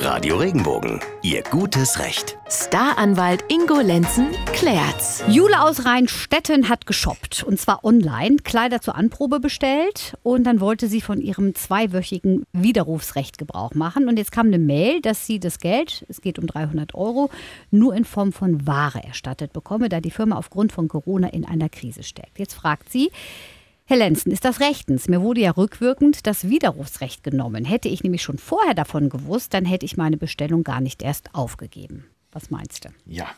Radio Regenbogen, Ihr gutes Recht. Staranwalt Ingo Lenzen klärt's. Jule aus Rheinstetten hat geshoppt und zwar online, Kleider zur Anprobe bestellt und dann wollte sie von ihrem zweiwöchigen Widerrufsrecht Gebrauch machen und jetzt kam eine Mail, dass sie das Geld, es geht um 300 Euro, nur in Form von Ware erstattet bekomme, da die Firma aufgrund von Corona in einer Krise steckt. Jetzt fragt sie, Herr Lenzen, ist das rechtens? Mir wurde ja rückwirkend das Widerrufsrecht genommen. Hätte ich nämlich schon vorher davon gewusst, dann hätte ich meine Bestellung gar nicht erst aufgegeben. Was meinst du? Ja,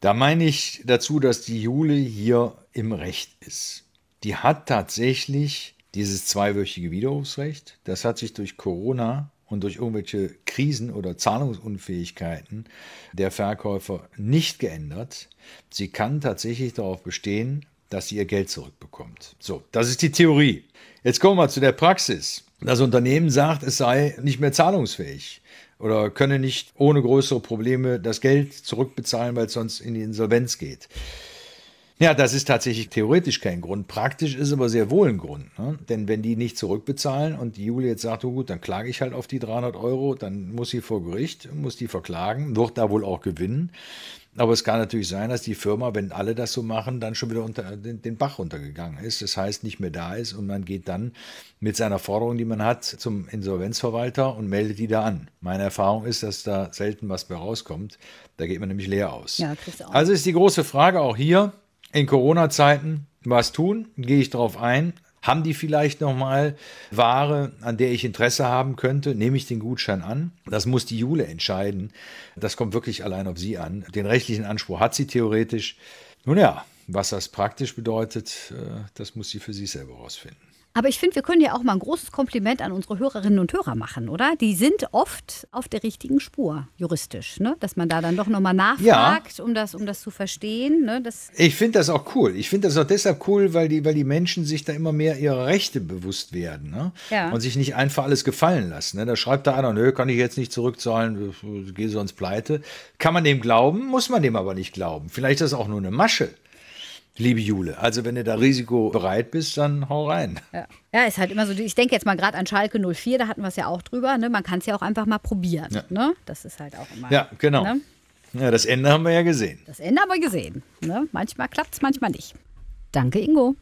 da meine ich dazu, dass die Jule hier im Recht ist. Die hat tatsächlich dieses zweiwöchige Widerrufsrecht. Das hat sich durch Corona und durch irgendwelche Krisen oder Zahlungsunfähigkeiten der Verkäufer nicht geändert. Sie kann tatsächlich darauf bestehen, dass sie ihr Geld zurückbekommt. So, das ist die Theorie. Jetzt kommen wir zu der Praxis. Das Unternehmen sagt, es sei nicht mehr zahlungsfähig oder könne nicht ohne größere Probleme das Geld zurückbezahlen, weil es sonst in die Insolvenz geht. Ja, das ist tatsächlich theoretisch kein Grund. Praktisch ist aber sehr wohl ein Grund. Ne? Denn wenn die nicht zurückbezahlen und die Julia jetzt sagt, oh gut, dann klage ich halt auf die 300 Euro, dann muss sie vor Gericht, muss die verklagen, wird da wohl auch gewinnen. Aber es kann natürlich sein, dass die Firma, wenn alle das so machen, dann schon wieder unter den, den Bach runtergegangen ist. Das heißt, nicht mehr da ist und man geht dann mit seiner Forderung, die man hat, zum Insolvenzverwalter und meldet die da an. Meine Erfahrung ist, dass da selten was mehr rauskommt. Da geht man nämlich leer aus. Ja, also ist die große Frage auch hier in Corona-Zeiten, was tun? Gehe ich darauf ein? Haben die vielleicht nochmal Ware, an der ich Interesse haben könnte? Nehme ich den Gutschein an? Das muss die Jule entscheiden. Das kommt wirklich allein auf sie an. Den rechtlichen Anspruch hat sie theoretisch. Nun ja, was das praktisch bedeutet, äh, das muss sie für sich selber herausfinden. Aber ich finde, wir können ja auch mal ein großes Kompliment an unsere Hörerinnen und Hörer machen, oder? Die sind oft auf der richtigen Spur, juristisch, ne? Dass man da dann doch nochmal nachfragt, ja. um, das, um das zu verstehen. Ne? Das ich finde das auch cool. Ich finde das auch deshalb cool, weil die, weil die Menschen sich da immer mehr ihrer Rechte bewusst werden ne? ja. und sich nicht einfach alles gefallen lassen. Ne? Da schreibt da einer, nö, kann ich jetzt nicht zurückzahlen, gehe sonst pleite. Kann man dem glauben, muss man dem aber nicht glauben. Vielleicht ist das auch nur eine Masche liebe Jule. Also wenn du da risikobereit bist, dann hau rein. Ja, ja ist halt immer so, ich denke jetzt mal gerade an Schalke 04, da hatten wir es ja auch drüber, ne? man kann es ja auch einfach mal probieren. Ja. Ne? Das ist halt auch immer. Ja, genau. Ne? Ja, das Ende haben wir ja gesehen. Das Ende haben wir gesehen. Ne? Manchmal klappt es, manchmal nicht. Danke, Ingo.